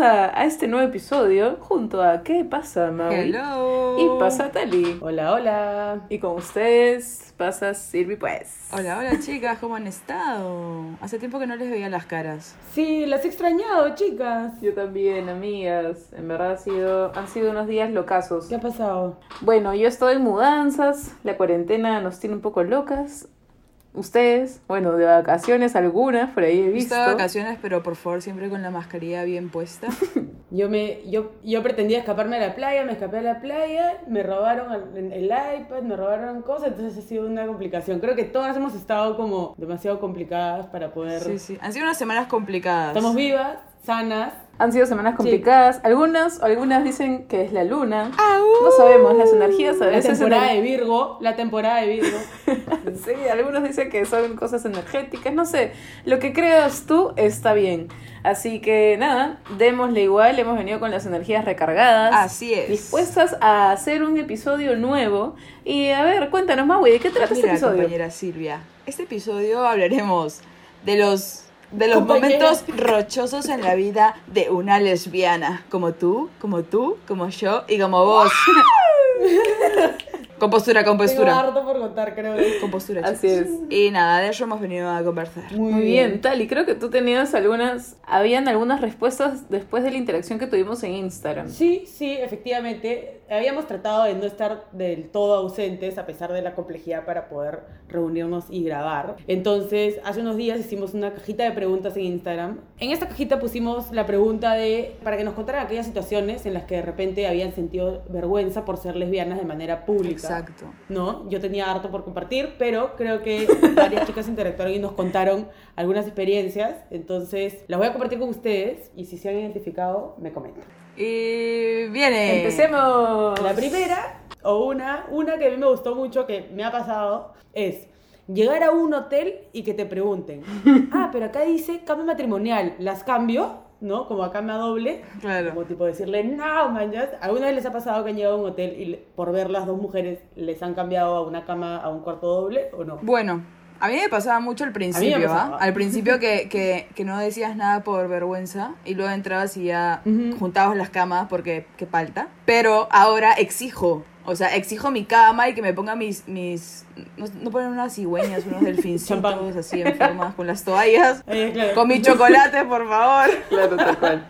A este nuevo episodio junto a ¿Qué pasa Maui? Hello. Y pasa Tali. Hola, hola. Y con ustedes pasa Silvi pues. Hola, hola chicas, ¿cómo han estado? Hace tiempo que no les veía las caras. Sí, las he extrañado, chicas. Yo también, amigas. En verdad ha sido, han sido unos días locazos. ¿Qué ha pasado? Bueno, yo estoy en mudanzas, la cuarentena nos tiene un poco locas. Ustedes, bueno, de vacaciones algunas, por ahí he visto. Estoy de vacaciones, pero por favor siempre con la mascarilla bien puesta. Yo me, yo, yo pretendía escaparme a la playa, me escapé a la playa, me robaron el, el iPad, me robaron cosas, entonces ha sido una complicación. Creo que todas hemos estado como demasiado complicadas para poder. Sí, sí. Han sido unas semanas complicadas. Estamos vivas, sanas. Han sido semanas complicadas. Algunas, algunas dicen que es la luna. No sabemos, las energías a La temporada de Virgo, la temporada de Virgo. Sí, algunos dicen que son cosas energéticas, no sé. Lo que creas tú está bien. Así que nada, démosle igual. Hemos venido con las energías recargadas. Así es. Dispuestas a hacer un episodio nuevo. Y a ver, cuéntanos güey, ¿de qué trata este episodio? compañera Silvia, este episodio hablaremos de los de los momentos rochosos en la vida de una lesbiana, como tú, como tú, como yo y como vos. con postura, con Tengo postura. harto por contar, creo. Con postura, Así chicos. es. Y nada, de eso hemos venido a conversar. Muy bien, tal. Y creo que tú tenías algunas, habían algunas respuestas después de la interacción que tuvimos en Instagram. Sí, sí, efectivamente. Habíamos tratado de no estar del todo ausentes a pesar de la complejidad para poder reunirnos y grabar. Entonces, hace unos días hicimos una cajita de preguntas en Instagram. En esta cajita pusimos la pregunta de, para que nos contaran aquellas situaciones en las que de repente habían sentido vergüenza por ser lesbianas de manera pública. Exacto. ¿no? Yo tenía harto por compartir, pero creo que varias chicas interactuaron y nos contaron algunas experiencias. Entonces, las voy a compartir con ustedes y si se han identificado, me comentan. Y viene. Empecemos. La primera, o una, una que a mí me gustó mucho, que me ha pasado, es llegar a un hotel y que te pregunten, ah, pero acá dice cama matrimonial, ¿las cambio? ¿No? Como a cama doble. Claro. Como tipo decirle, no, manjas. ¿Alguna vez les ha pasado que han llegado a un hotel y por ver las dos mujeres les han cambiado a una cama, a un cuarto doble o no? Bueno, a mí me pasaba mucho al principio. ¿ah? Al principio que, que, que no decías nada por vergüenza y luego entrabas y ya juntabas las camas porque qué falta. Pero ahora exijo, o sea, exijo mi cama y que me ponga mis... mis no, no ponen unas cigüeñas, unos delfincitos así en con las toallas. Eh, claro. Con mi chocolate, por favor. Claro, tal cual.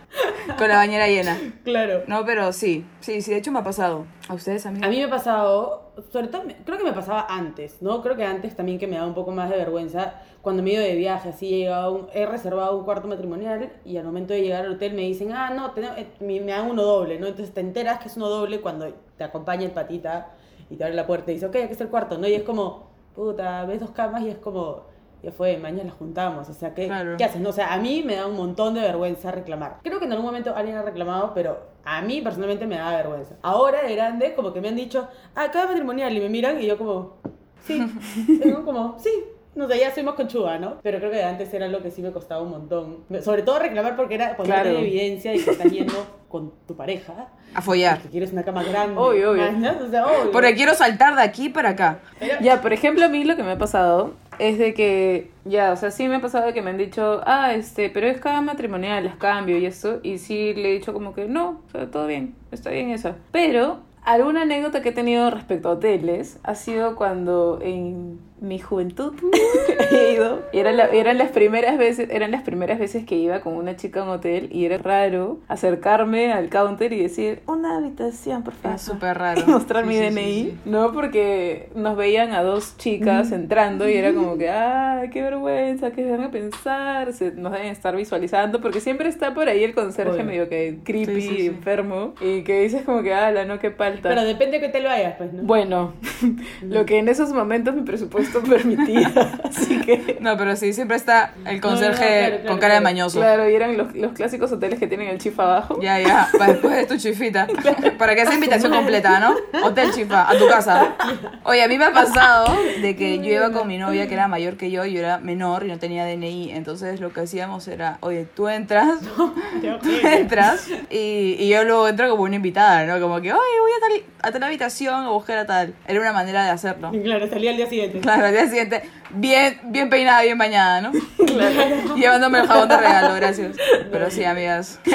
Con la bañera llena. Claro. No, pero sí, sí, sí, de hecho me ha pasado. ¿A ustedes, amigos? A mí me ha pasado, sobre todo, creo que me pasaba antes, ¿no? Creo que antes también que me daba un poco más de vergüenza cuando me iba de viaje, así he, un- he reservado un cuarto matrimonial y al momento de llegar al hotel me dicen, ah, no, te- eh, me, me dan uno doble, ¿no? Entonces te enteras que es uno doble cuando te acompaña el patita y te abre la puerta y dice, ok, aquí está el cuarto, ¿no? Y es como, puta, ves dos camas y es como, ya fue, mañana las juntamos, o sea, ¿qué, Claro. ¿qué haces? No, o sea, a mí me da un montón de vergüenza reclamar. Creo que en algún momento alguien ha reclamado, pero a mí personalmente me da vergüenza. Ahora de grande, como que me han dicho, ah, cada matrimonial, y me miran y yo como, sí, tengo como, sí. No sé, ya soy más conchuda, ¿no? Pero creo que antes era lo que sí me costaba un montón. Sobre todo reclamar porque era poner Claro. en evidencia de que estás yendo con tu pareja. A follar. Que quieres una cama grande. Obvio, obvio. ¿no? O sea, obvio. Porque quiero saltar de aquí para acá. Pero- Ya, por ejemplo, a mí lo que me ha pasado es de que, ya, o sea, sí me ha pasado que me han dicho, ah, este, pero es cada matrimonial, las cambio y eso, y sí le he dicho como que no, o sea, todo bien, está bien eso. Pero alguna anécdota que he tenido respecto a hoteles ha sido cuando en mi juventud he ido, y eran, la- eran las primeras veces, eran las primeras veces que iba con una chica a un hotel y era raro acercarme al counter y decir, una habitación, por favor. Es súper raro. Y mostrar Sí, mi sí, DNI, sí. ¿no? Porque nos veían a dos chicas entrando y era como que, ay, qué vergüenza, qué van a pensar, se, nos deben estar visualizando, porque siempre está por ahí el conserje Obvio. medio que creepy, enfermo, y que dices como que, ala, no, qué palta. Pero depende de que te lo vayas, pues, ¿no? Bueno, lo que en esos momentos mi presupuesto supuesto permitida. Así que. No, pero sí, siempre está el No, no, conserje claro, claro, con cara de mañoso. Claro, y eran los, los clásicos hoteles que tienen el chifa abajo. Ya, ya, para después de tu chifita. Para que sea invitación completa, ¿no? Hotel chifa, a tu casa. Oye, a mí me ha pasado de que yo iba con mi novia que era mayor que yo, yo era menor y no tenía DNI. Entonces lo que hacíamos era, oye, tú entras, tú entras y, y yo luego entro como una invitada, ¿no? Como que, oye, voy a tal, a tal habitación a buscar a tal. Era una manera de hacerlo. Y claro, salí al día siguiente. Claro, al día siguiente, bien, bien peinada, bien bañada, ¿no? Llevándome el jabón de regalo, gracias. Pero sí, amigas.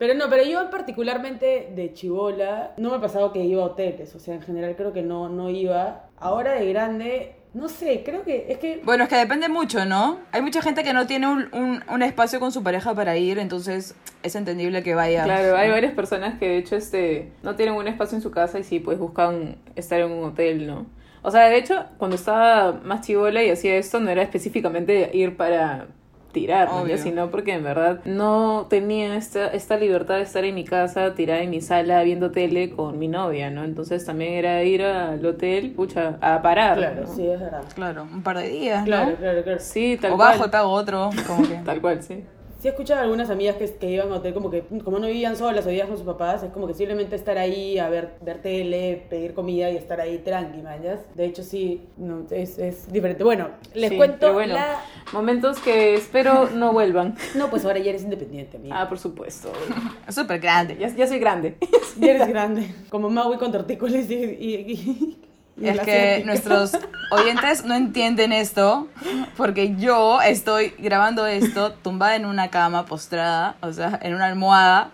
Pero no, pero yo particularmente de chivola no me ha pasado que iba a hoteles, o sea, en general creo que no, no iba. Ahora de grande, no sé, creo que es que... Bueno, es que depende mucho, ¿no? Hay mucha gente que no tiene un, un, un espacio con su pareja para ir, entonces es entendible que vaya. Claro, hay varias personas que de hecho este no tienen un espacio en su casa y sí, pues buscan estar en un hotel, ¿no? O sea, de hecho, cuando estaba más chivola y hacía esto, no era específicamente ir para tirar, ¿no? Sino porque en verdad no tenía esta, esta libertad de estar en mi casa, tirada en mi sala, viendo tele con mi novia, ¿no? Entonces también era ir al hotel, pucha, a parar. Claro, ¿no? sí, es verdad. Claro, un par de días, Claro, ¿no? claro, claro. Sí, tal O cual. bajo, te hago otro, como que... Tal cual, sí. Sí he escuchado a algunas amigas que, que iban a hotel como que, como no vivían solas o vivían con sus papás, es como que simplemente estar ahí a ver, ver tele, pedir comida y estar ahí tranqui, mañas. De hecho, sí, no, es, es diferente. Bueno, les Sí, cuento pero bueno, la... Momentos que espero no vuelvan. No, pues ahora ya eres independiente, amiga. Ah, por supuesto. Es súper grande. Ya, ya soy grande. Ya eres grande. Como Maui con tortícolis y... y, y- y Es que asiática. nuestros oyentes no entienden esto porque yo estoy grabando esto tumbada en una cama postrada, o sea, en una almohada,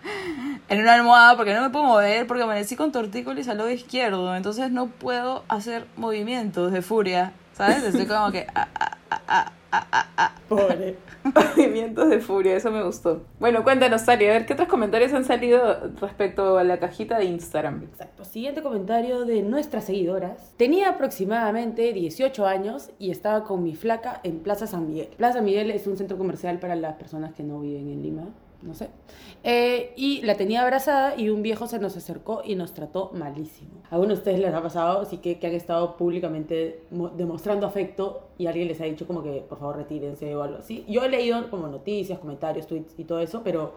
en una almohada porque no me puedo mover porque amanecí con tortícolis al lado izquierdo, entonces no puedo hacer movimientos de furia, ¿sabes? Estoy como que ah, ah, ah, ah, ah, ah, ah. Pobre. Movimientos de furia, eso me gustó. Bueno, cuéntanos, Tari, a ver qué otros comentarios han salido respecto a la cajita de Instagram. Exacto. Siguiente comentario de nuestras seguidoras. Tenía aproximadamente 18 años y estaba con mi flaca en Plaza San Miguel. Plaza San Miguel es un centro comercial para las personas que no viven en Lima. No sé. Eh, y la tenía abrazada y un viejo se nos acercó y nos trató malísimo. A algunos de ustedes les ha pasado, así que, que han estado públicamente mo- demostrando afecto y alguien les ha dicho como que por favor retírense o algo así. Yo he leído como noticias, comentarios, tweets y todo eso, pero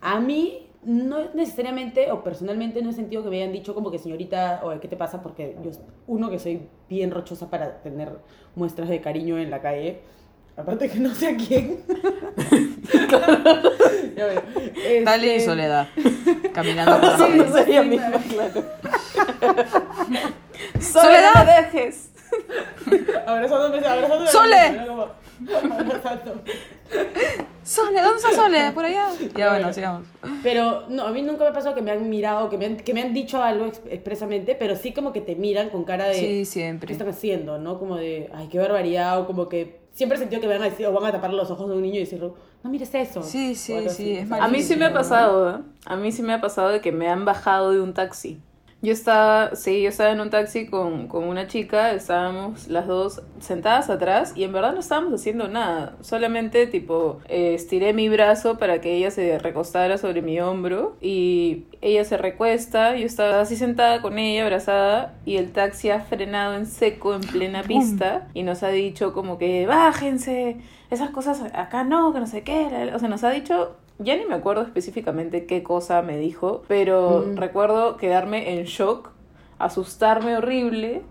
a mí no necesariamente o personalmente no he sentido que me hayan dicho como que señorita o qué te pasa porque yo uno que soy bien rochosa para tener muestras de cariño en la calle. Aparte que no sé a quién. Ya veo. Tali y Este, Soledad, caminando por la no sí, misma, claro. ¡Soledad! no me dejes! Abrazándome, abrazándome. ¡Sole! Sole, ¿dónde está Sole? Por allá. Ya bueno, sigamos. Pero no, a mí nunca me ha pasado que me han mirado, que me han, que me han dicho algo ex- expresamente, pero sí como que te miran con cara de... Sí, ¿Qué siempre. están haciendo? ¿No? Como de, ay, qué barbaridad, o como que siempre he sentido que van a decir, o van a tapar los ojos de un niño y decirle, no mires eso. Sí, sí, sí, es A mí sí me ha pasado, ¿eh? A mí sí me ha pasado de que me han bajado de un taxi. Yo estaba, sí, yo estaba en un taxi con, con una chica, estábamos las dos sentadas atrás y en verdad no estábamos haciendo nada. Solamente, tipo, eh, estiré mi brazo para que ella se recostara sobre mi hombro y ella se recuesta, yo estaba así sentada con ella, abrazada, y el taxi ha frenado en seco en plena pista y nos ha dicho como que bájense, esas cosas acá no, que no sé qué. O sea, nos ha dicho ya ni me acuerdo específicamente qué cosa me dijo, pero Mm. recuerdo quedarme en shock, asustarme horrible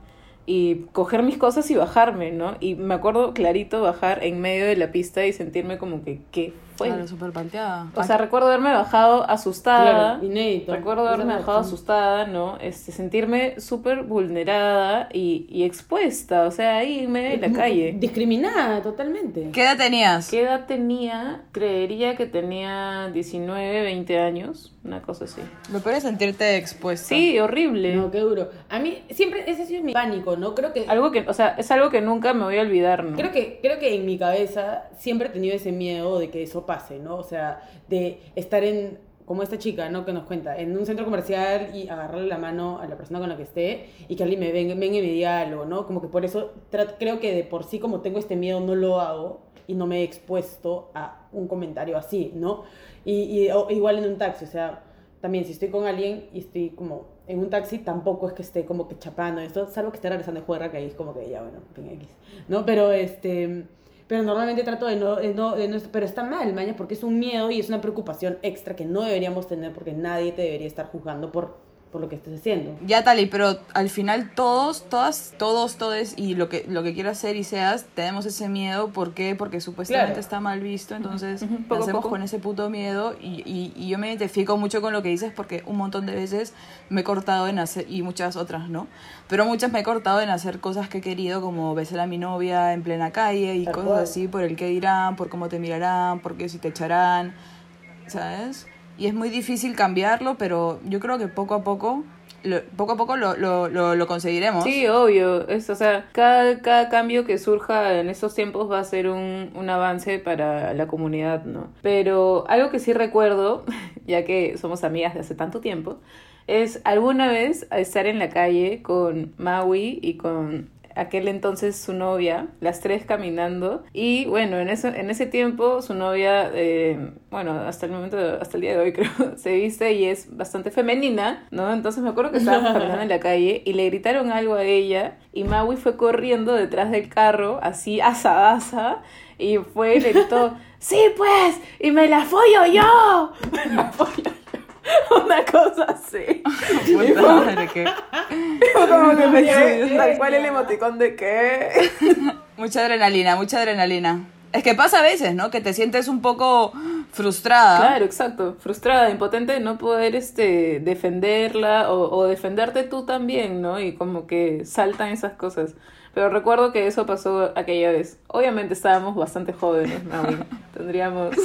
y coger mis cosas y bajarme, ¿no? Y me acuerdo clarito bajar en medio de la pista y sentirme como que, ¿qué fue? Claro, súper palteada. O sea, recuerdo haberme bajado asustada. Claro, inédito. Recuerdo haberme bajado asustada, ¿no? Este, sentirme súper vulnerada y, y expuesta, o sea, ahí en medio de la calle. Discriminada totalmente. ¿Qué edad tenías? ¿Qué edad tenía? Creería que tenía 19, 20 años, una cosa así. Lo peor es sentirte expuesta. Sí, horrible. No, qué duro. A mí siempre, ese ha sido mi pánico, ¿no? Creo que... Algo que, o sea, es algo que nunca me voy a olvidar, ¿no? Creo que, creo que en mi cabeza siempre he tenido ese miedo de que eso pase, ¿no? O sea, de estar en, como esta chica, ¿no? Que nos cuenta, en un centro comercial y agarrarle la mano a la persona con la que esté y que alguien me venga, venga y me diga algo, ¿no? Como que por eso creo que de por sí, como tengo este miedo, no lo hago y no me he expuesto a un comentario así, ¿no? Y, y o- igual en un taxi, o sea, también si estoy con alguien y estoy como en un taxi, tampoco es que esté como que chapando esto, salvo que esté regresando de juerga, que ahí es como que ya, bueno, X, ¿no? Pero este... Pero normalmente trato de no, de no, de no- Pero está mal, maña, porque es un miedo y es una preocupación extra que no deberíamos tener porque nadie te debería estar juzgando por, por lo que estés haciendo. Ya Tali, pero al final todos, todas, todos, todos y lo que, lo que quieras ser y seas, tenemos ese miedo. ¿Por qué? Porque supuestamente Claro. está mal visto, entonces poco a hacemos poco. con ese puto miedo y, y, y yo me identifico mucho con lo que dices porque un montón de veces me he cortado en hacer, y muchas otras, ¿no? Pero muchas me he cortado en hacer cosas que he querido, como besar a mi novia en plena calle y Tal cosas cual. así, por el qué dirán, por cómo te mirarán, por qué si te echarán, ¿sabes? Y es muy difícil cambiarlo, pero yo creo que poco a poco, lo- poco a poco lo, lo, lo, lo conseguiremos. Sí, obvio. Es, o sea, cada, cada cambio que surja en estos tiempos va a ser un, un avance para la comunidad, ¿no? Pero algo que sí recuerdo, ya que somos amigas de hace tanto tiempo, es alguna vez estar en la calle con Maui y con aquel entonces su novia, las tres caminando y bueno, en ese, en ese tiempo su novia, eh, bueno, hasta el momento, hasta el día de hoy creo, se viste y es bastante femenina, ¿no? Entonces me acuerdo que estábamos caminando en la calle y le gritaron algo a ella y Maui fue corriendo detrás del carro, así asadaza, y fue y le gritó, ¡Sí pues! ¡Y me la follo yo! ¡Me la follo yo! Una cosa así. Madre, que- Fue como que me tal cual el emoticón de qué. Mucha adrenalina, mucha adrenalina. Es que pasa a veces, ¿no? Que te sientes un poco frustrada. Claro, exacto. Frustrada, impotente de no poder este, defenderla o, o defenderte tú también, ¿no? Y como que saltan esas cosas. Pero recuerdo que eso pasó aquella vez. Obviamente estábamos bastante jóvenes, Maui. Tendríamos,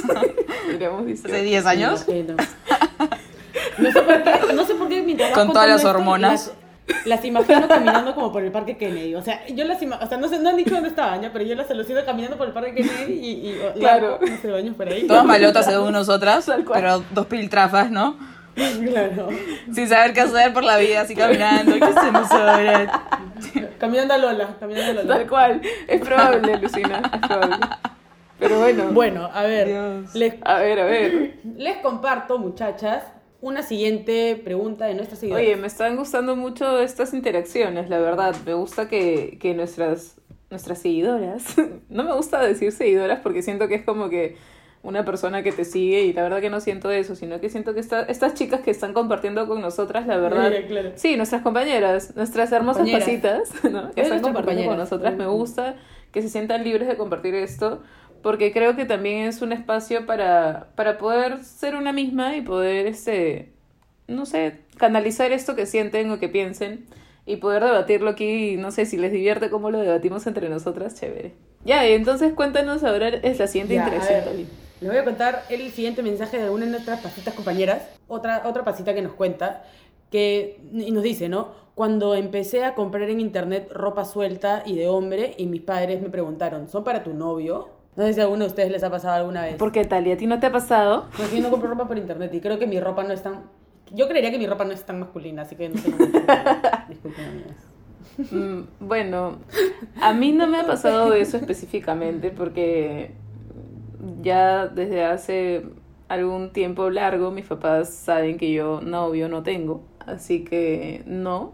tendríamos 18. Hace 10 años. No sé por qué, no sé por qué mientras vas Con todas las esto, hormonas. Las, las imagino caminando como por el parque Kennedy. O sea, yo las imagino, o sea, no sé, no han dicho dónde estaban ya, pero yo las alucino caminando por el parque Kennedy y, y Claro. no sé, baños por ahí. Todas malotas según nosotras, pero dos piltrafas, ¿no? Claro. Sin saber qué hacer por la vida, así caminando. ¿Qué hacemos ahora? Caminando a Lola, caminando a Lola. Tal cual. Es probable, Lucina. Es probable. Pero bueno. Bueno, a ver, Dios. les, A ver, a ver. les comparto, muchachas, una siguiente pregunta de nuestra seguidora. Oye, me están gustando mucho estas interacciones, la verdad. Me gusta que, que nuestras, nuestras seguidoras, no me gusta decir seguidoras porque siento que es como que una persona que te sigue y la verdad que no siento eso, sino que siento que esta- estas chicas que están compartiendo con nosotras, la verdad... Ya, claro. Sí, nuestras compañeras, nuestras hermosas pasitas, ¿no? Que están compartiendo con nosotras. Me gusta que se sientan libres de compartir esto, porque creo que también es un espacio para, para poder ser una misma y poder, este, no sé, canalizar esto que sienten o que piensen y poder debatirlo aquí. No sé si les divierte cómo lo debatimos entre nosotras, chévere. Ya, y entonces cuéntanos ahora es la siguiente Ya, interacción, Tali. Les voy a contar el siguiente mensaje de una de nuestras pasitas compañeras. Otra, otra pasita que nos cuenta, que y nos dice, ¿no? Cuando empecé a comprar en internet ropa suelta y de hombre, y mis padres me preguntaron, ¿son para tu novio? No sé si a alguno de ustedes les ha pasado alguna vez. ¿Por qué, Tali? ¿A ti no te ha pasado? Porque yo no compro ropa por internet y creo que mi ropa no es tan... Yo creería que mi ropa no es tan masculina, así que no sé. Disculpen, amigas. Mm, Bueno, a mí no me ha pasado eso específicamente porque ya desde hace algún tiempo largo mis papás saben que yo novio no tengo, así que no.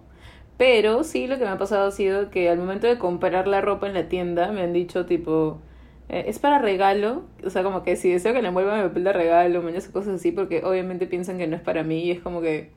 Pero sí lo que me ha pasado ha sido que al momento de comprar la ropa en la tienda me han dicho tipo, eh, es para regalo, o sea, como que si deseo que le envuelvan mi papel de regalo, mañas cosas así, porque obviamente piensan que no es para mí y es como que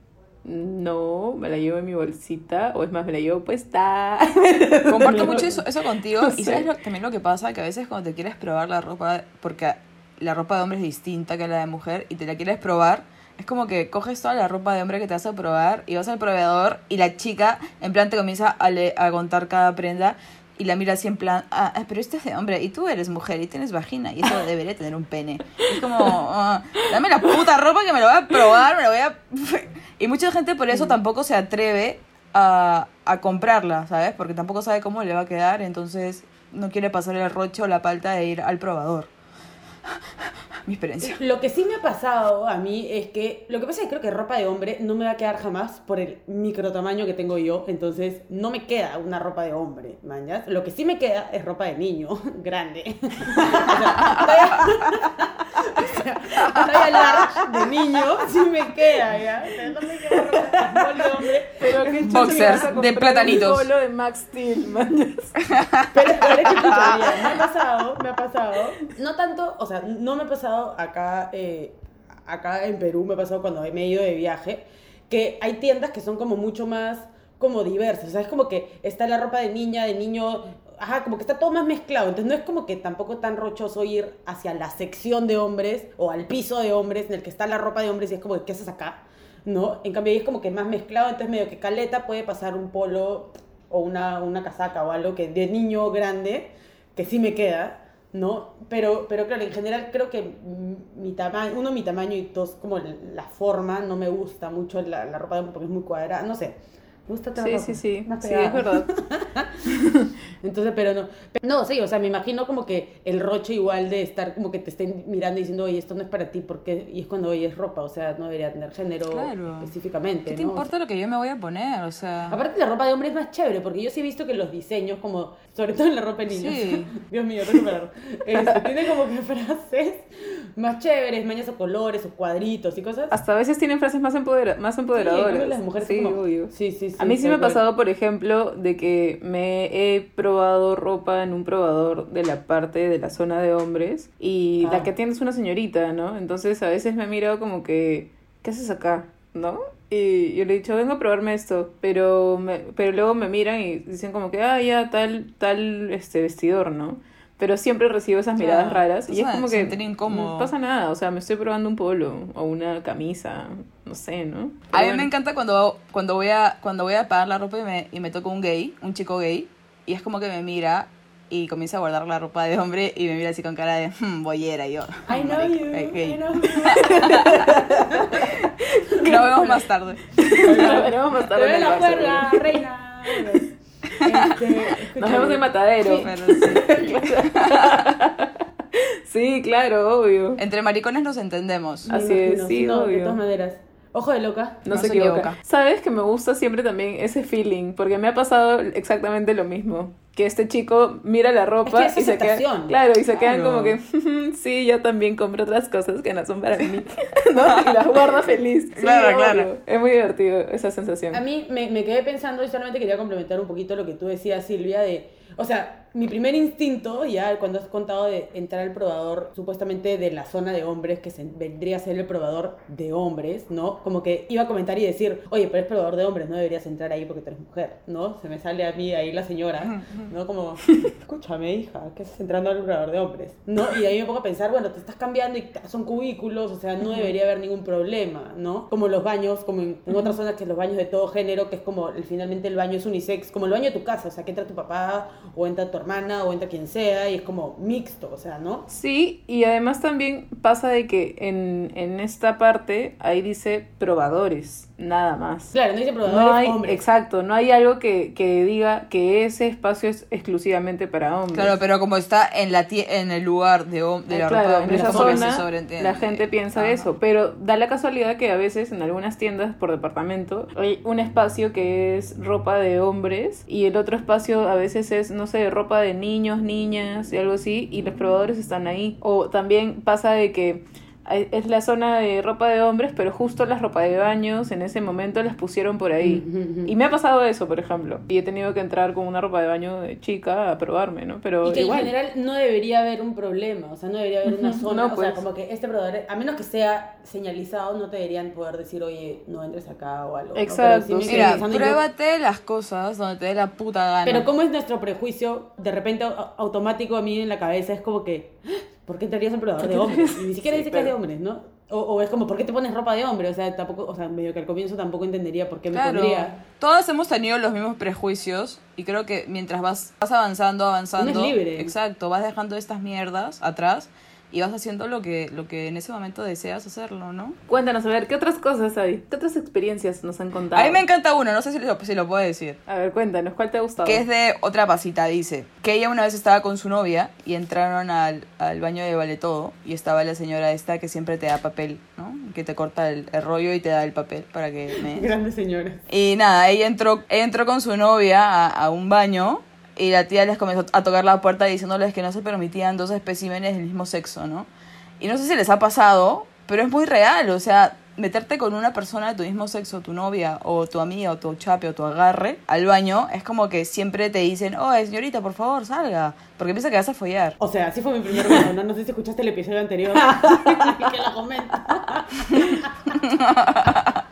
no, me la llevo en mi bolsita, o es más, me la llevo puesta. Comparto mucho eso, eso contigo. No Y sé. sabes lo- también lo que pasa, que a veces cuando te quieres probar la ropa, porque la ropa de hombre es distinta que la de mujer, y te la quieres probar, es como que coges toda la ropa de hombre que te vas a probar y vas al proveedor y la chica en plan te comienza a, le- a contar cada prenda y la mira así en plan, ah, ah, pero esto es de hombre y tú eres mujer y tienes vagina y eso debería tener un pene. Es como, ah, dame la puta ropa que me lo voy a probar, me lo voy a... Y mucha gente por eso tampoco se atreve a, a comprarla, ¿sabes? Porque tampoco sabe cómo le va a quedar, entonces no quiere pasar el roche o la palta de ir al probador. Mi experiencia. Lo que sí me ha pasado a mí es que, lo que pasa es que creo que ropa de hombre no me va a quedar jamás por el micro tamaño que tengo yo, entonces no me queda una ropa de hombre, mañas. Lo que sí me queda es ropa de niño, grande. o sea, talla, large de niño sí me queda, ¿ya? Déjame que agarre el hombre. Pero Boxers que a de platanitos. Un polo de Max Steel, man. Pero, pero es que me ha pasado, me ha pasado. No tanto, o sea, no me ha pasado acá, eh, acá en Perú, me ha pasado cuando he ido de viaje, que hay tiendas que son como mucho más como diversas. O sea, es como que está la ropa de niña, de niño, ajá, como que está todo más mezclado. Entonces no es como que tampoco tan rochoso ir hacia la sección de hombres o al piso de hombres en el que está la ropa de hombres y es como, ¿qué haces acá? ¿No? En cambio ahí es como que más mezclado, entonces medio que caleta puede pasar un polo o una, una casaca o algo que de niño grande, que sí me queda, ¿no? Pero, pero claro, en general creo que mi tamaño, uno mi tamaño y dos como la forma, no me gusta mucho la, la ropa porque es muy cuadrada, no sé. Gusta Sí, ropa, sí, sí. Sí, es verdad. Entonces, pero no. No, sí, o sea, me imagino como que el roche igual de estar como que te estén mirando y diciendo, oye, esto no es para ti, porque Y es cuando, oye, es ropa, o sea, no debería tener género Claro. específicamente, ¿Qué te ¿no? importa lo que yo me voy a poner? O sea. Aparte la ropa de hombre es más chévere, porque yo sí he visto que los diseños, como, sobre todo en la ropa de niños, Sí. Dios mío, parar. Este, tiene como que frases más chéveres, mañas o colores, o cuadritos y cosas. Hasta a veces tienen frases más, empodera más Sí, empoderadoras. cambio las mujeres sí, como- obvio. Sí, sí, sí. A mí sí me ha pasado, por ejemplo, de que me he probado ropa en un probador de la parte de la zona de hombres y Ah. la que atiende es una señorita, ¿no? Entonces a veces me he mirado como que, ¿qué haces acá? ¿No? Y yo le he dicho, vengo a probarme esto, pero, me- pero luego me miran y dicen como que, ah, ya, tal, tal este vestidor, ¿no? Pero siempre recibo esas miradas Claro, raras y es como que no pasa nada, o sea, me estoy probando un polo o una camisa, no sé, ¿no? A mí Pero me encanta cuando, cuando, voy a, cuando voy a pagar la ropa y me, y me toca un gay, un chico gay, y es como que me mira y comienza a guardar la ropa de hombre y me mira así con cara de hmm, boyera y yo. I know "Marica, you, gay". I know you. Nos vemos más tarde. Nos veremos más tarde en el la perla, reina. Este, Nos vemos en Matadero. Sí. Pero sí. Sí, claro, obvio. Entre maricones nos entendemos. Me Así es, sí, no, De obvio. todas maneras. Ojo de loca. No, No se, se equivoca. equivoca. Sabes que me gusta siempre también ese feeling, porque me ha pasado exactamente lo mismo. Que este chico mira la ropa Es que es y se queda. aceptación. Claro, y se quedan Claro. como que, sí, yo también compro otras cosas que no son para mí. ¿No? Y las guarda feliz. Sí, Claro, claro. Es muy divertido esa sensación. A mí me, me quedé pensando y solamente quería complementar un poquito lo que tú decías, Silvia, de... O sea, mi primer instinto, ya cuando has contado de entrar al probador, supuestamente de la zona de hombres, que se, vendría a ser el probador de hombres, ¿no? Como que iba a comentar y decir, oye, pero es probador de hombres, no deberías entrar ahí porque tú eres mujer, ¿no? Se me sale a mí ahí la señora, ¿no? Como, escúchame, hija, que estás entrando al probador de hombres, ¿no? Y de ahí me pongo a pensar, bueno, te estás cambiando y son cubículos, o sea, no debería haber ningún problema, ¿no? Como los baños, como en, en otras zonas que los baños de todo género, que es como, finalmente el baño es unisex, como el baño de tu casa, o sea, que entra tu papá, o entra tu hermana, o entra quien sea, y es como mixto, o sea, ¿no? Sí, y además también pasa de que en, en esta parte ahí dice probadores, nada más. Claro, no dice probadores No hay, hombres. exacto, no hay algo que, que diga que ese espacio es exclusivamente para hombres. Claro, pero como está en la en el lugar de, de Eh, la claro, ropa de en hombres, esa se la gente piensa Ajá. eso, pero da la casualidad que a veces en algunas tiendas por departamento hay un espacio que es ropa de hombres y el otro espacio a veces es, no sé, ropa de niños, niñas y algo así y los probadores están ahí. O también pasa de que es la zona de ropa de hombres, pero justo las ropa de baños en ese momento las pusieron por ahí. Y me ha pasado eso, por ejemplo. Y he tenido que entrar con una ropa de baño de chica a probarme, ¿no? Pero Y que igual. en general no debería haber un problema, o sea, no debería haber una zona, no, o sea, pues. como que este probador, a menos que sea señalizado, no te deberían poder decir, oye, no entres acá o algo. ¿no? Exacto, quedé Mira, yo- pruébate las cosas donde te dé la puta gana. Pero ¿cómo es nuestro prejuicio? De repente au- automático a mí en la cabeza es como que, "Ah, ¿por qué entrarías en probador de hombres? Y ni siquiera Sí, dice que es de hombres, ¿no? O, o es como, ¿por qué te pones ropa de hombre? O sea, tampoco, o sea, medio que al comienzo tampoco entendería por qué me pondría. todos hemos tenido los mismos prejuicios y creo que mientras vas, vas avanzando, avanzando, Uno es libre. exacto, vas dejando estas mierdas atrás y vas haciendo lo que, lo que en ese momento deseas hacerlo, ¿no? Cuéntanos, a ver, ¿qué otras cosas hay? ¿Qué otras experiencias nos han contado? A mí me encanta uno, no sé si lo, si lo puedo decir. A ver, cuéntanos, ¿cuál te ha gustado? Que es de otra pasita, dice. Que ella una vez estaba con su novia y entraron al, al baño de Vale Todo y estaba la señora esta que siempre te da papel, ¿no? Que te corta el, el rollo y te da el papel para que me... Grandes señores. Y nada, ella entró, entró con su novia a, a un baño y la tía les comenzó a tocar la puerta diciéndoles que no se permitían dos especímenes del mismo sexo, ¿no? Y no sé si les ha pasado, pero es muy real, o sea, meterte con una persona de tu mismo sexo, tu novia, o tu amiga, o tu chape, o tu agarre, al baño, es como que siempre te dicen, oye, señorita, por favor, salga, porque piensa que vas a follar. O sea, así fue mi primer beso, ¿no? No sé si escuchaste el episodio anterior. que lo comento.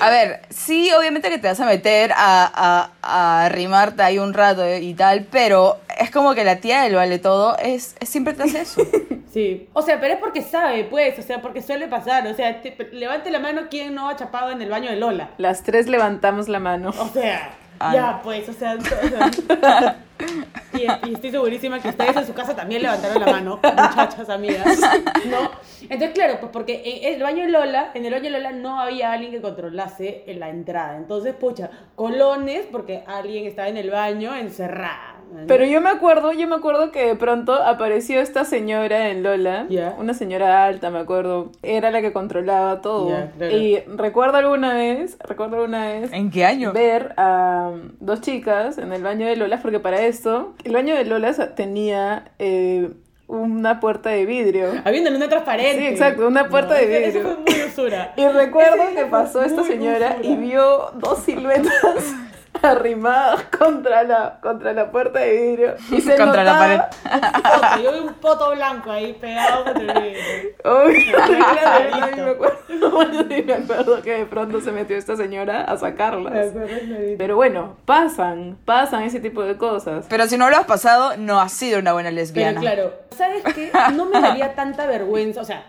A ver, sí, obviamente que te vas a meter a, a, a arrimarte ahí un rato y tal, pero es como que la tía del vale todo es, es siempre te hace eso. Sí. O sea, pero es porque sabe, pues, o sea, porque suele pasar. O sea, te- levante la mano quien no ha chapado en el baño de Lola. Las tres levantamos la mano. O sea, Ah, ya, pues, o sea, o sea, y, estoy segurísima que ustedes en su casa también levantaron la mano, muchachas amigas, ¿no? Entonces, claro, pues porque en el baño Lola, en el baño Lola no había alguien que controlase la entrada. Entonces, pucha, colones porque alguien estaba en el baño encerrada. Pero yo me acuerdo, yo me acuerdo que de pronto apareció esta señora en Lola, Ya. una señora alta, me acuerdo, era la que controlaba todo. Claro. Y recuerdo alguna vez, recuerdo alguna vez ¿En qué año? ver a dos chicas en el baño de Lola, porque para esto, el baño de Lola tenía eh, una puerta de vidrio. Había una luna transparente. Sí, exacto, una puerta de vidrio. Eso fue muy usura. Y recuerdo que pasó esta señora y vio dos siluetas arrimadas contra la, contra la puerta de vidrio. Y se Contra la Poto, Yo vi un poto blanco ahí pegado contra el vidrio. Uy, sí me acuerdo, me acuerdo que de pronto se metió esta señora a sacarlas. Pero bueno, pasan, pasan ese tipo de cosas. Pero si no lo has pasado, no has sido una buena Pero lesbiana. claro, ¿sabes qué? No me daría tanta vergüenza. O sea,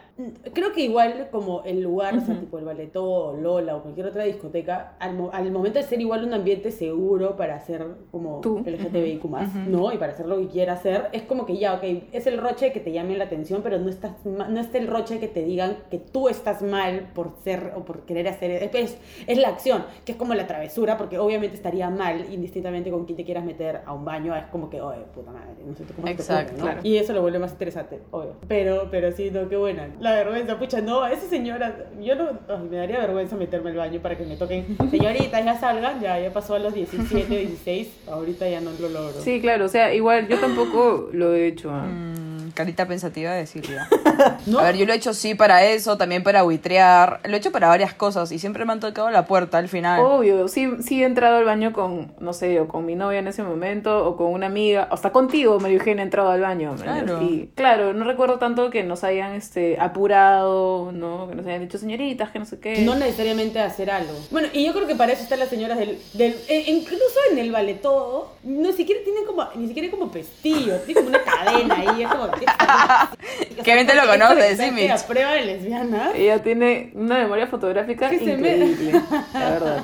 creo que igual como el lugar, o sea, tipo el Baletó o Lola o cualquier otra discoteca, al, mo- al momento de ser igual un ambiente seguro para hacer como Tú. LGTBIQ más, ¿no? Y para hacer lo que quiera hacer, es como que ya, ok, es el roche que te llame la atención, pero no, estás no es el roche que te digan que tú estás mal por ser o por querer hacer. Es, es, es la acción, que es como la travesura, porque obviamente estaría mal, indistintamente con quién te quieras meter a un baño, es como que, oye, puta madre, no sé cómo se te ocurre, Exacto, ¿no? claro. Y eso lo vuelve más interesante, obvio. Pero, pero sí, no, qué buena. La vergüenza, pucha, no, esa señora, yo no, ay, me daría vergüenza meterme al baño para que me toquen, señoritas, ya salgan, ya, ya pasó a los 17, 16, ahorita ya no lo logro. Sí, claro, o sea, igual yo tampoco lo he hecho. ¿ah? Mm, carita pensativa de decirlo. ¿No? A ver, yo lo he hecho sí para eso, también para buitrear. Lo he hecho para varias cosas y siempre me han tocado la puerta al final. Obvio, sí, sí he entrado al baño con, no sé, o con mi novia en ese momento, o con una amiga, hasta contigo, María Eugenia, he entrado al baño. Claro. Y claro, no recuerdo tanto que nos hayan este, apurado, ¿no? Que nos hayan dicho señoritas, que no sé qué. No necesariamente hacer algo. Bueno, y yo creo que para eso están las señoras del... del e- incluso en el vale todo, no siquiera tienen como, ni siquiera como pestillo, tiene como una cadena ahí, es como... Que bien te lo conoces, sí, mira. Mitch. prueba de lesbiana. Ella tiene una memoria fotográfica Que se me- increíble, la verdad.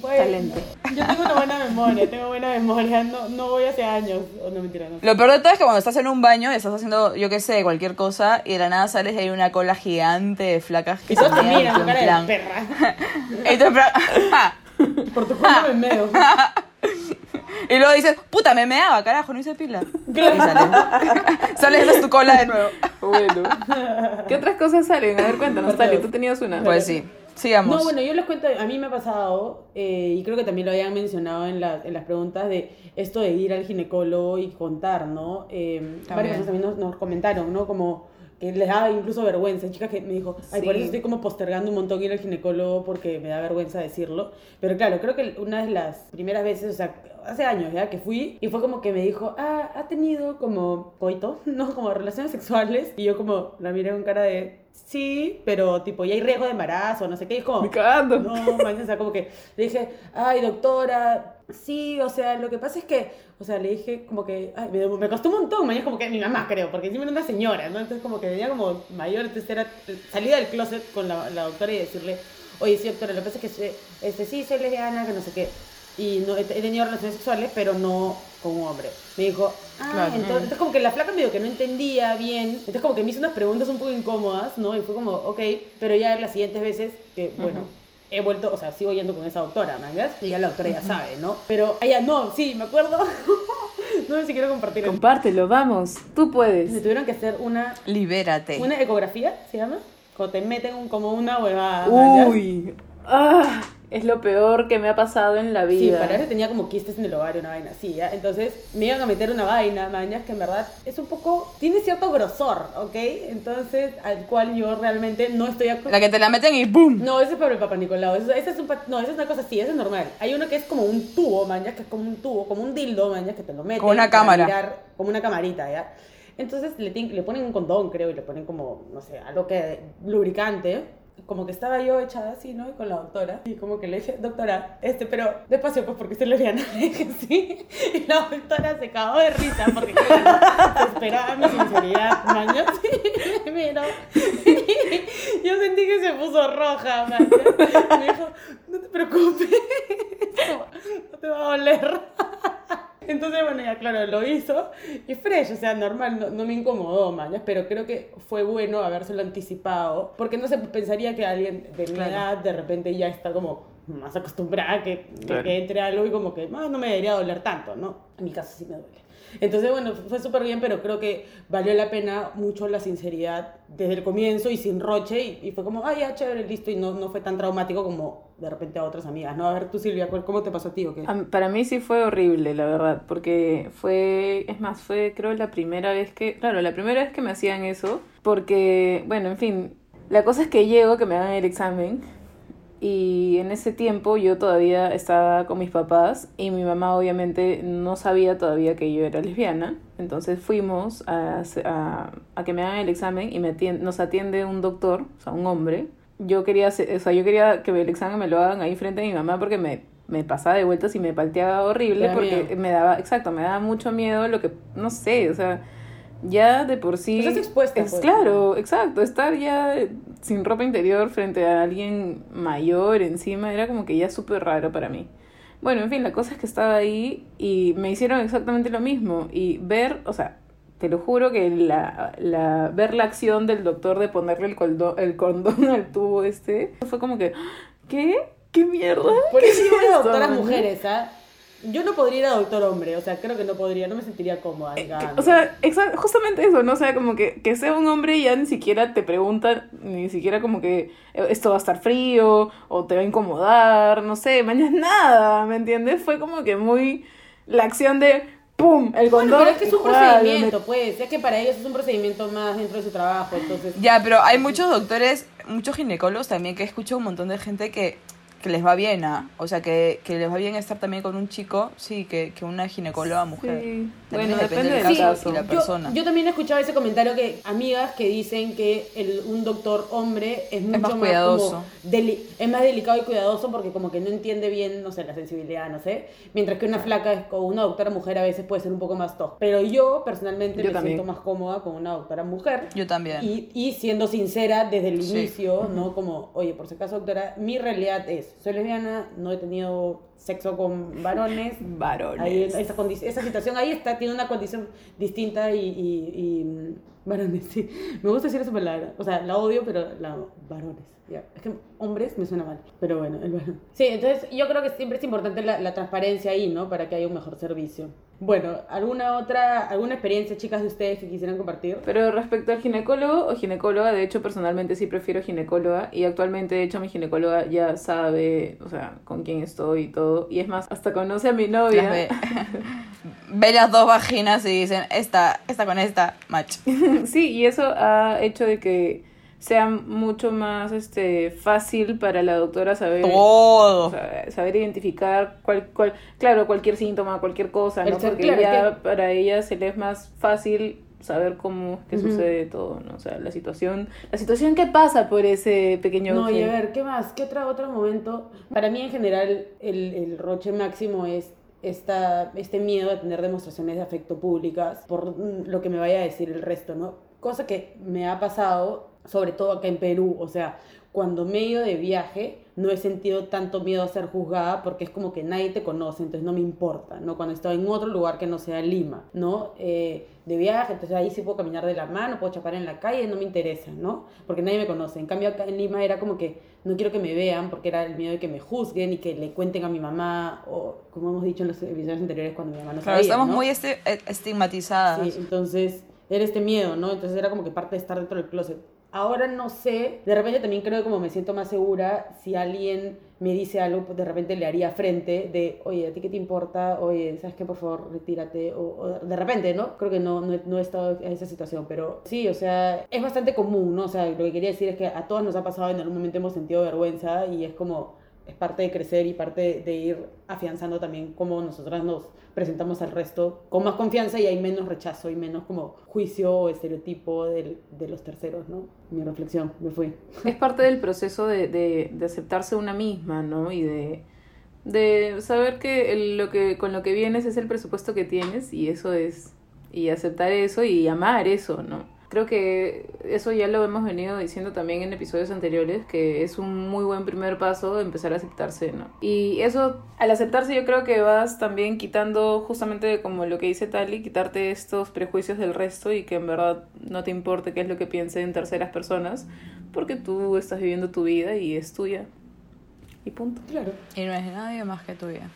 Bueno, Talento. Yo tengo una buena memoria, tengo buena memoria, no, no voy hace años, o no mentira, no. Lo peor de todo es que cuando estás en un baño y estás haciendo, yo qué sé, cualquier cosa y de la nada sales y hay una cola gigante de flacas que te miran cara de perra. Por tu culpa me meo. Y luego dices, puta, me meaba, carajo, no hice pila. Y Claro. sales. tu cola de nuevo. Bueno. ¿Qué otras cosas salen? A ver, cuéntanos, Tali, tú tenías una. Pues sí, sigamos. No, bueno, yo les cuento, a mí me ha pasado, eh, y creo que también lo habían mencionado en, la- en las preguntas, de esto de ir al ginecólogo y contar, ¿no? Eh, varias personas también nos, nos comentaron, ¿no? Como que les daba incluso vergüenza. Chica que me dijo, ay, por eso estoy como postergando un montón ir al ginecólogo porque me da vergüenza decirlo. Pero claro, creo que una de las primeras veces, o sea, hace años ya que fui, y fue como que me dijo, ah, ha tenido como coito, ¿no? Como relaciones sexuales. Y yo como la miré con cara de, sí, pero tipo, ya hay riesgo de embarazo, no sé qué. Y es como, Me cagando. no, man, o sea, como que le dije, ay, doctora, sí, o sea, lo que pasa es que, o sea, le dije como que, ay, me, me costó un montón, man, es como que mi mamá creo, porque encima era una señora, ¿no? Entonces como que venía como mayor, entonces era salida del closet con la, la doctora y decirle, oye, sí, doctora, lo que pasa es que este, sí, soy lesbiana, que no sé qué. Y no, he, tenido relaciones sexuales, pero no con un hombre. Me dijo, ah, Claro. entonces, entonces como que la flaca medio que no entendía bien. Entonces como que me hizo unas preguntas un poco incómodas, ¿no? Y fue como, ok, pero ya las siguientes veces que, bueno, he vuelto, o sea, sigo yendo con esa doctora, ¿mangas? Y ya la doctora ya sabe, ¿no? Pero ella no, sí, me acuerdo. no sé si quiero compartir. Compártelo, vamos. Tú Me puedes. tuvieron que hacer una, Libérate. una ecografía, ¿se llama? Cuando te meten un- como una huevada. Uy. Ah, es lo peor que me ha pasado en la Sí, vida. para eso tenía como quistes en el ovario, una vaina así, ¿ya? Entonces me iban a meter una vaina, mañas, que en verdad es un poco, tiene cierto grosor, ¿ok? Entonces, al cual yo realmente no estoy acostumbrada. La que te la meten y ¡boom! No, ese es para el Papá Nicolau. Eso, ese es un pa- no, esa es una cosa así, eso es normal. Hay uno que es como un tubo, mañas, que es como un tubo, como un dildo, mañas, que te lo meten. Como una cámara. mirar- como una camarita, ¿ya? Entonces le, tienen- le ponen un condón, creo, y le ponen como, no sé, algo que lubricante. Como que estaba yo echada así, ¿no? Con la doctora. Y como que le dije, doctora, este, pero despacio, pues porque usted es lesbiana. Le dije, sí. Y la doctora se cagó de risa porque esperaba mi sinceridad, mañas. Y me miró. Yo sentí que se puso roja, man. Me dijo, no te preocupes, no te va a doler. Entonces, bueno, ya claro, lo hizo y fresh, o sea, normal, no, no me incomodó, mañas, pero creo que fue bueno habérselo anticipado, porque no se pensaría que alguien de mi Claro. edad de repente ya está como más acostumbrada que, Claro. que entre algo y como que "Ah, no me debería doler tanto, ¿no? En mi caso sí me duele. Entonces, bueno, fue súper bien, pero creo que valió la pena mucho la sinceridad desde el comienzo y sin roche. Y, y fue como, ay, ya, chévere, listo. Y no, no fue tan traumático como de repente a otras amigas, ¿no? A ver, tú, Silvia, ¿cuál- ¿cómo te pasó a ti o qué? Para mí sí fue horrible, la verdad, porque fue, es más, fue creo la primera vez que, claro, la primera vez que me hacían eso, porque, bueno, en fin, la cosa es que llego, que me hagan el examen, y en ese tiempo yo todavía estaba con mis papás y mi mamá obviamente no sabía todavía que yo era lesbiana, entonces fuimos a, a, a que me hagan el examen y me atien- nos atiende un doctor, o sea, un hombre. Yo quería, o sea, yo quería que el examen me lo hagan ahí frente a mi mamá porque me, me pasaba de vueltas y me palteaba horrible porque miedo. me daba, exacto, me daba mucho miedo lo que, no sé, o sea, ya de por sí... Estás expuesta, Es pues. claro, exacto, estar ya sin ropa interior frente a alguien mayor encima era como que ya súper raro para mí. Bueno, en fin, la cosa es que estaba ahí y me hicieron exactamente lo mismo y ver, o sea, te lo juro que la, la, ver la acción del doctor de ponerle el, coldo- el condón al tubo este fue como que, ¿qué? ¿Qué mierda? Por eso doctoras man? mujeres, ¿ah? Yo no podría ir a doctor hombre, o sea, creo que no podría, no me sentiría cómoda. digamos. O sea, justamente eso, ¿no? O sea, como que, que sea un hombre y ya ni siquiera te pregunta, ni siquiera como que eh, esto va a estar frío o te va a incomodar, no sé, mañana nada, ¿me entiendes? Fue como que muy la acción de ¡pum! El Bueno, condón. pero es que es un procedimiento, pues. Es que para ellos es un procedimiento más dentro de su trabajo, entonces. Ya, pero hay muchos doctores, muchos ginecólogos también que escucho un montón de gente que, que les va bien, ¿ah? O sea, que, que les va bien estar también con un chico, sí, que, que una ginecóloga mujer. Sí. Bueno, depende del del caso. y la persona. yo también he escuchado ese comentario que amigas que dicen que el, un doctor hombre es mucho más más, cuidadoso. como deli- es más delicado y cuidadoso porque como que no entiende bien, no sé, la sensibilidad, no sé. Mientras que una flaca es- o una doctora mujer a veces puede ser un poco más top. Pero yo personalmente Yo me también. siento más cómoda con una doctora mujer. Yo también. Y, y siendo sincera desde el Sí. inicio, ¿no? Como, oye, por si acaso, doctora, mi realidad es, soy lesbiana, no he tenido sexo con varones. Varones. Ahí, esa, esa situación ahí está, tiene una condición distinta y, y, y, mm, varones, sí. Me gusta decir esa palabra. O sea, la odio, pero la varones. ya. Es que hombres me suena mal. Pero bueno, el varón. Sí, entonces yo creo que siempre es importante la, la transparencia ahí, ¿no? Para que haya un mejor servicio. Bueno, ¿alguna otra, alguna experiencia, chicas, de ustedes que quisieran compartir? Pero respecto al ginecólogo o ginecóloga, de hecho personalmente sí prefiero ginecóloga y actualmente de hecho mi ginecóloga ya sabe, o sea, con quién estoy y todo. Y es más, hasta conoce a mi novia. Las ve. ve las dos vaginas y dicen, esta, esta con esta, match. sí, y eso ha hecho de que sea mucho más este fácil para la doctora saber Todo. saber identificar cual, cual, claro, cualquier síntoma, cualquier cosa, ¿no? Porque claro, ya que- para ella se le es más fácil saber cómo es que Ujú. sucede todo, ¿no? O sea, la situación, la situación que pasa por ese pequeño No, y a ver, ¿qué más? ¿Qué otro, otro momento? Para mí, en general, el, el roche máximo es esta, este miedo a tener demostraciones de afecto públicas por mm, lo que me vaya a decir el resto, ¿no? Cosa que me ha pasado, sobre todo acá en Perú, o sea, cuando me he ido de viaje, no he sentido tanto miedo a ser juzgada porque es como que nadie te conoce, entonces no me importa, ¿no? Cuando estoy en otro lugar que no sea Lima, ¿no? Eh, de viaje, entonces ahí sí puedo caminar de la mano, puedo chapar en la calle, no me interesa, ¿no? Porque nadie me conoce. En cambio acá en Lima era como que no quiero que me vean porque era el miedo de que me juzguen y que le cuenten a mi mamá o como hemos dicho en los episodios anteriores cuando mi mamá no Claro, sabía, estamos ¿no? muy e- estigmatizadas. Sí, entonces era este miedo, ¿no? Entonces era como que parte de estar dentro del closet. Ahora no sé, de repente también creo que como me siento más segura, si alguien me dice algo, pues de repente le haría frente de, oye, ¿a ti qué te importa? Oye, ¿sabes qué? Por favor, retírate. O, o de repente, ¿no? Creo que no, no, no he estado en esa situación, pero sí, o sea, es bastante común, ¿no? O sea, lo que quería decir es que a todos nos ha pasado, en algún momento hemos sentido vergüenza y es como, es parte de crecer y parte de ir afianzando también cómo nosotras nos presentamos al resto con más confianza y hay menos rechazo y menos como juicio o estereotipo de los terceros, ¿no? Mi reflexión, me fui. Es parte del proceso de, aceptarse una misma, ¿no? Y de, saber que lo que con lo que vienes es el presupuesto que tienes y eso es y aceptar eso y amar eso, ¿no? Creo que eso ya lo hemos venido diciendo también en episodios anteriores, que es un muy buen primer paso empezar a aceptarse, ¿no? Y eso, al aceptarse yo creo que vas también quitando justamente como lo que dice Tali, quitarte estos prejuicios del resto y que en verdad no te importe qué es lo que piensen terceras personas, porque tú estás viviendo tu vida y es tuya. Y punto. Claro. Y no es nadie más que tuya.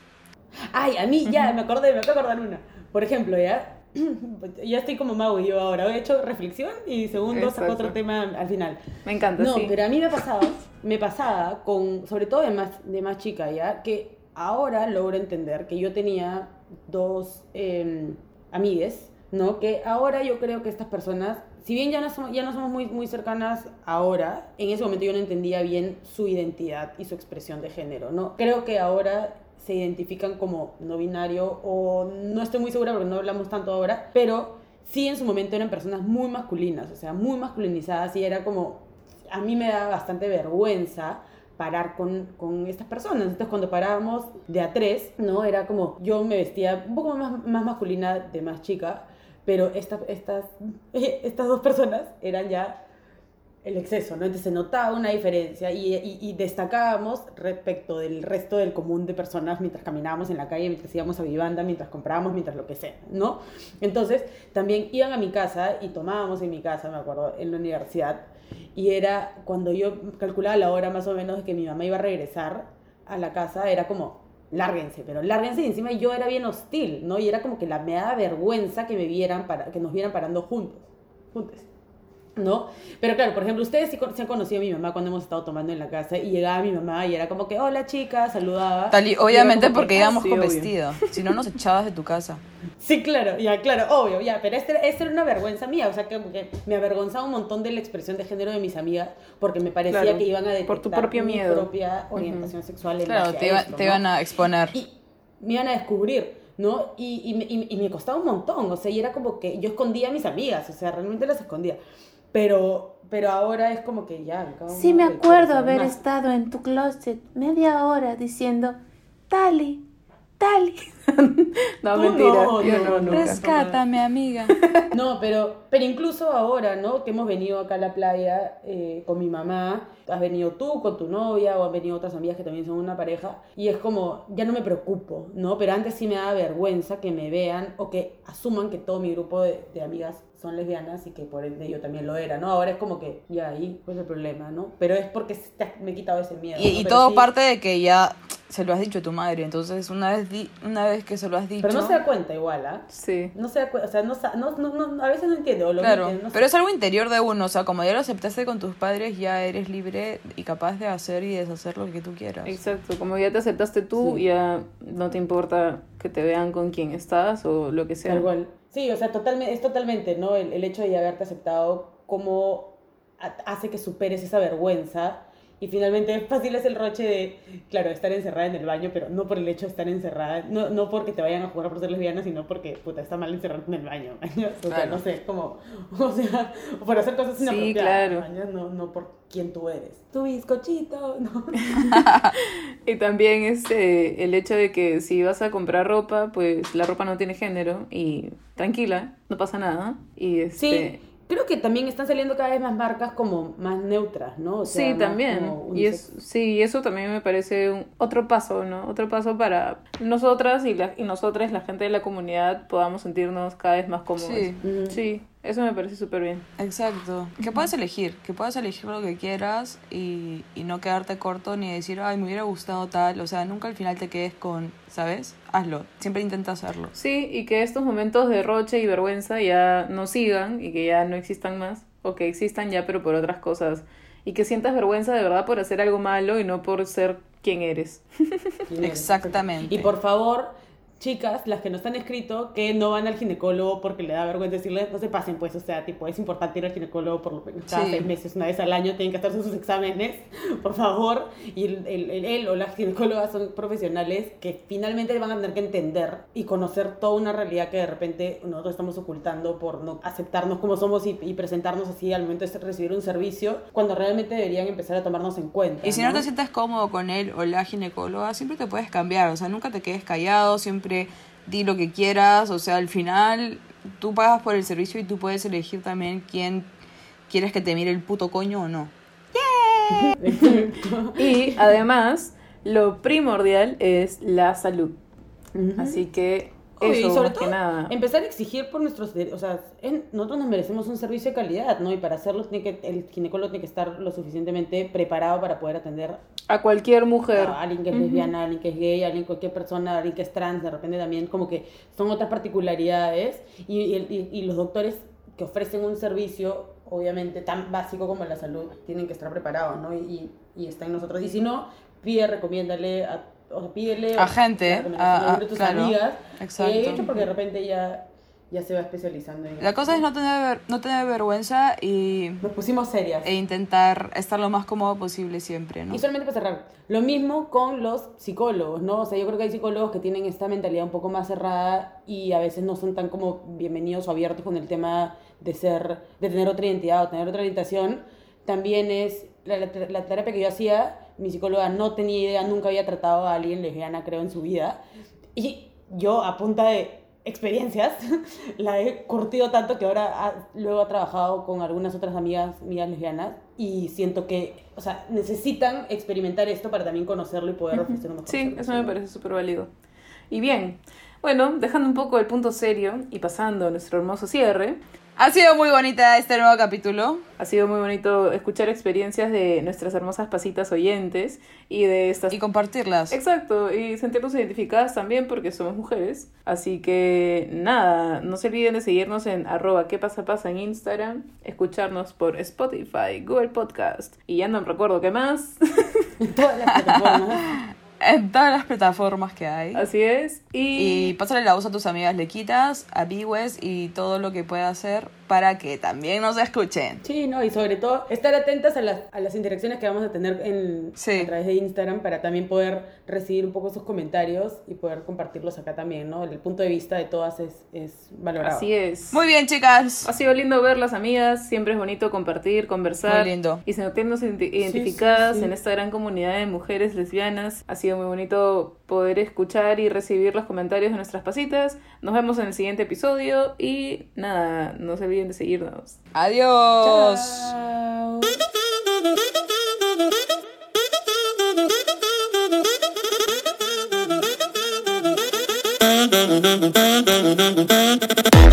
Ay, a mí ya, me acordé, me acabo de acordar una. Por ejemplo, ya, ya estoy como Mau y yo ahora. He hecho reflexión y segundo saco otro tema al final. Me encanta, No, sí. pero a mí me pasaba, me pasaba con, sobre todo de más, de más chica, ¿ya? Que ahora logro entender que yo tenía dos eh, amigues, ¿no? Que ahora yo creo que estas personas, si bien ya no somos, ya no somos muy, muy cercanas ahora, en ese momento yo no entendía bien su identidad y su expresión de género, ¿no? Creo que ahora se identifican como no binario o no estoy muy segura porque no hablamos tanto ahora, pero sí en su momento eran personas muy masculinas, o sea, muy masculinizadas y era como, a mí me daba bastante vergüenza parar con, con estas personas. Entonces cuando parábamos de a tres, ¿no? Era como, yo me vestía un poco más, más masculina de más chica, pero esta- estas, estas dos personas eran ya el exceso, ¿no? Entonces se notaba una diferencia y, destacábamos respecto del resto del común de personas mientras caminábamos en la calle, mientras íbamos a vivanda, mientras comprábamos, mientras lo que sea, ¿no? Entonces también iban a mi casa y tomábamos en mi casa, me acuerdo, en la universidad y era cuando yo calculaba la hora más o menos de que mi mamá iba a regresar a la casa, era como, lárguense, pero lárguense y encima yo era bien hostil, ¿no? Y era como que la, me daba vergüenza que me para, que nos vieran parando juntos, juntos. ¿No? Pero claro, por ejemplo, ustedes sí se han conocido a mi mamá cuando hemos estado tomando en la casa y llegaba mi mamá y era como que, hola chica, saludaba. Tal y- obviamente porque "Ah, íbamos con obvio". vestido. Si no, nos echabas de tu casa. Sí, claro, ya, claro, obvio, ya, pero este, esta era una vergüenza mía, o sea, que, que me avergonzaba un montón de la expresión de género de mis amigas porque me parecía Claro, que iban a detectar por tu propio mi miedo. propia orientación sexual en Claro, te, iba- esto, te ¿no? iban a exponer. y me iban a descubrir, ¿no? Y, y, me- y- y me costaba un montón, o sea, y era como que yo escondía a mis amigas, o sea, realmente las escondía. Pero, pero ahora es como que ya. cada Sí me acuerdo haber más. estado en tu closet media hora diciendo, Tali, Tali, No, Tú mentira. no, yo no, no, nunca. Rescátame, amiga. No, pero, pero incluso ahora, ¿no? Que hemos venido acá a la playa eh, con mi mamá, has venido tú con tu novia o han venido otras amigas que también son una pareja y es como, ya no me preocupo, ¿no? Pero antes sí me daba vergüenza que me vean o que asuman que todo mi grupo de, de amigas son lesbianas y que por ende yo también lo era, ¿no? Ahora es como que, ya ahí, pues el problema, ¿no? Pero es porque te- me he quitado ese miedo. Y, ¿no? y Pero todo sí- parte de que ya se lo has dicho a tu madre. Entonces, una vez, di- una vez que se lo has dicho. Pero no se da cuenta igual, ¿ah? Sí. No se da cuenta, o sea, no, no, no, no- a veces no entiende o lo Claro, pero sé. es algo interior de uno, o sea, como ya lo aceptaste con tus padres, ya eres libre y capaz de hacer y deshacer lo que tú quieras. Exacto, como ya te aceptaste tú, Sí. ya no te importa que te vean con quién estás o lo que sea. Tal cual. Sí, o sea, totalmente, es totalmente, ¿no? El, el hecho de ya haberte aceptado, cómo ha- hace que superes esa vergüenza. Y finalmente fácil es el roche de, claro, estar encerrada en el baño, pero no por el hecho de estar encerrada, no, no porque te vayan a jugar por ser lesbiana, sino porque, puta, está mal encerrarte en el baño. O sea, Claro. no sé, como, o sea, por hacer cosas Sí, inapropiadas, claro. ¿mañas? No, no por quién tú eres. Tu bizcochito, ¿no? Y también este, el hecho de que si vas a comprar ropa, pues la ropa no tiene género y tranquila, no pasa nada. Y este, Sí, creo que también están saliendo cada vez más marcas como más neutras, ¿no? O sea, sí, también. Y es, sí, y eso también me parece un, otro paso, ¿no? Otro paso para nosotras y, la, y nosotras, la gente de la comunidad, podamos sentirnos cada vez más cómodos. Sí. Sí, Eso me parece súper bien. Exacto. Que puedes elegir, que puedas elegir lo que quieras y, y no quedarte corto ni decir, ay, me hubiera gustado tal. O sea, nunca al final te quedes con, ¿sabes? Hazlo. Siempre intenta hacerlo. Sí, y que estos momentos de roche y vergüenza ya no sigan y que ya no existan más, o que existan ya pero por otras cosas. Y que sientas vergüenza de verdad por hacer algo malo y no por ser quien eres. Exactamente. Y por favor, chicas, las que nos han escrito que no van al ginecólogo porque le da vergüenza decirles, no se pasen, pues, o sea, tipo, es importante ir al ginecólogo por lo menos cada Sí. seis meses, una vez al año, tienen que hacerse sus exámenes, por favor. Y el, el- el- él o las ginecólogas son profesionales que finalmente van a tener que entender y conocer toda una realidad que de repente nosotros estamos ocultando por no aceptarnos como somos y, y presentarnos así al momento de recibir un servicio, cuando realmente deberían empezar a tomarnos en cuenta. Y si no te sientes cómodo con él o la ginecóloga, siempre te puedes cambiar. O sea, nunca te quedes callado, siempre di lo que quieras. O sea, al final tú pagas por el servicio y tú puedes elegir también quién quieres que te mire el puto coño o no. Y además, lo primordial es la salud. Así que Eso, y sobre más todo, que nada. empezar a exigir por nuestros derechos, o sea, en- nosotros nos merecemos un servicio de calidad, ¿no? Y para hacerlo tiene que, el ginecólogo tiene que estar lo suficientemente preparado para poder atender A cualquier mujer. a alguien que es lesbiana, a alguien que es gay, a alguien, cualquier persona, a alguien que es trans, de repente también como que son otras particularidades y, y- y los doctores que ofrecen un servicio, obviamente, tan básico como la salud, tienen que estar preparados, ¿no? Y, y está en nosotros. Y si no, pide, recomiéndale a o sea, pídele A gente, a- a- tus claro, amigas exacto. que he hecho porque de repente ya, ya se va especializando en La cosa es no tener, no tener vergüenza y, Nos pusimos serias. e intentar estar lo más cómodo posible siempre, ¿no? Y solamente para cerrar, lo mismo con los psicólogos, ¿no? O sea, yo creo que hay psicólogos que tienen esta mentalidad un poco más cerrada y a veces no son tan como bienvenidos o abiertos con el tema de ser, de tener otra identidad o tener otra orientación. También es la, la- la terapia que yo hacía, mi psicóloga no tenía idea, nunca había tratado a alguien lesbiana, creo, en su vida. Y yo, a punta de experiencias, la he curtido tanto que ahora ha- luego ha trabajado con algunas otras amigas mías lesbianas y siento que, o sea, necesitan experimentar esto para también conocerlo y poder ofrecer mejor Sí, eso me parece súper válido. Y bien, bueno, dejando un poco el punto serio y pasando a nuestro hermoso cierre, Ha sido muy bonita este nuevo capítulo. ha sido muy bonito escuchar experiencias de nuestras hermosas pasitas oyentes y de estas... Y compartirlas. Exacto, y sentirnos identificadas también porque somos mujeres. Así que nada, no se olviden de seguirnos en arroba qué pasa pasa en Instagram, escucharnos por Spotify, Google Podcast y ya no me recuerdo qué más. En todas las plataformas. En todas las plataformas que hay. Así es. Y, Y pásale la voz a tus amigas lequitas, a Biwes y todo lo que pueda hacer para que también nos escuchen. Sí, no, y sobre todo estar atentas a las, a las interacciones que vamos a tener en, Sí. a través de Instagram para también poder recibir un poco esos comentarios y poder compartirlos acá también, ¿no? El punto de vista de todas es, es valorado. así es. Muy bien, chicas. Ha sido lindo verlas, amigas. Siempre es bonito compartir, conversar. Muy lindo. Y sentirnos identi- identificadas sí, sí. en esta gran comunidad de mujeres lesbianas. Ha sido muy bonito poder escuchar y recibir los comentarios de nuestras pasitas. Nos vemos en el siguiente episodio. Y nada, no se olviden de seguirnos. Adiós. Chao. Thank you.